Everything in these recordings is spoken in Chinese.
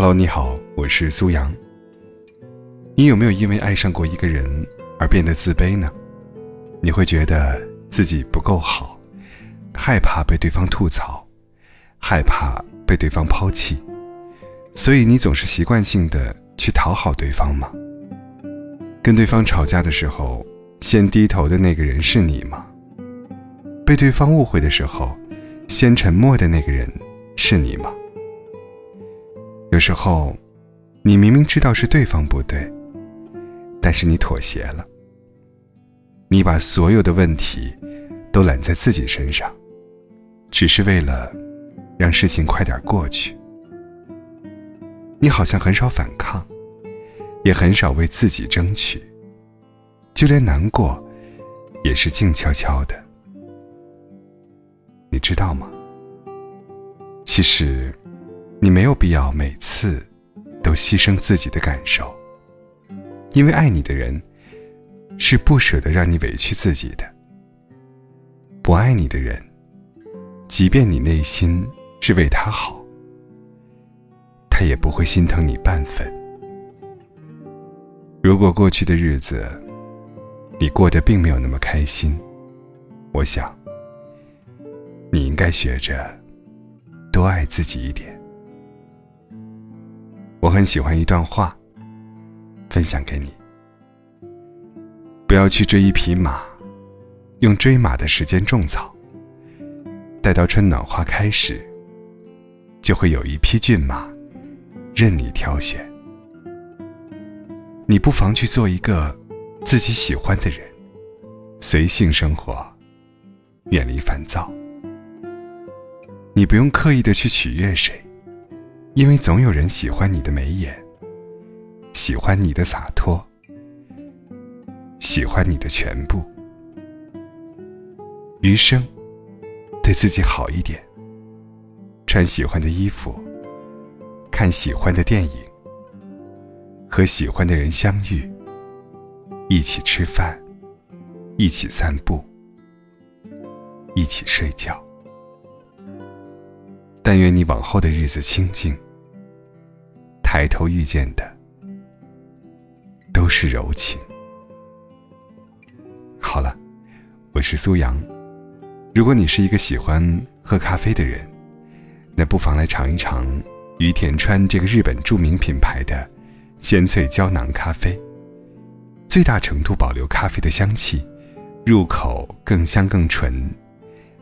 Hello，你好，我是苏阳。你有没有因为爱上过一个人而变得自卑呢？你会觉得自己不够好，害怕被对方吐槽，害怕被对方抛弃，所以你总是习惯性的去讨好对方吗？跟对方吵架的时候，先低头的那个人是你吗？被对方误会的时候，先沉默的那个人是你吗？有时候，你明明知道是对方不对，但是你妥协了。你把所有的问题都揽在自己身上，只是为了让事情快点过去。你好像很少反抗，也很少为自己争取，就连难过也是静悄悄的。你知道吗？其实。你没有必要每次都牺牲自己的感受，因为爱你的人是不舍得让你委屈自己的。不爱你的人，即便你内心是为他好，他也不会心疼你半分。如果过去的日子你过得并没有那么开心，我想你应该学着多爱自己一点。我很喜欢一段话，分享给你。不要去追一匹马，用追马的时间种草。待到春暖花开时，就会有一匹骏马任你挑选。你不妨去做一个自己喜欢的人，随性生活，远离烦躁。你不用刻意的去取悦谁。因为总有人喜欢你的眉眼，喜欢你的洒脱，喜欢你的全部。余生，对自己好一点。穿喜欢的衣服，看喜欢的电影，和喜欢的人相遇，一起吃饭，一起散步，一起睡觉。但愿你往后的日子清静。抬头遇见的都是柔情。好了，我是苏阳。如果你是一个喜欢喝咖啡的人，那不妨来尝一尝于田川这个日本著名品牌的鲜萃胶囊咖啡，最大程度保留咖啡的香气，入口更香更纯，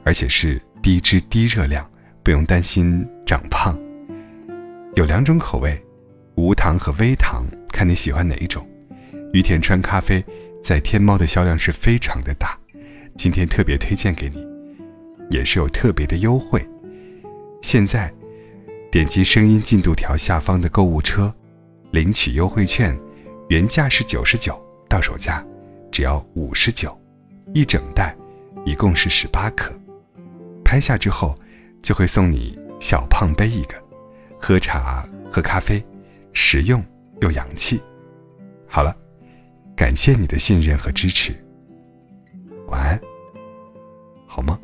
而且是低脂低热量，不用担心长胖。有两种口味。无糖和微糖，看你喜欢哪一种。于田川咖啡在天猫的销量是非常的大，今天特别推荐给你，也是有特别的优惠。现在点击声音进度条下方的购物车，领取优惠券，原价是九十九，到手价只要五十九，一整袋，一共是十八克。拍下之后就会送你小胖杯一个，喝茶喝咖啡。实用又洋气。好了感谢你的信任和支持。晚安。好吗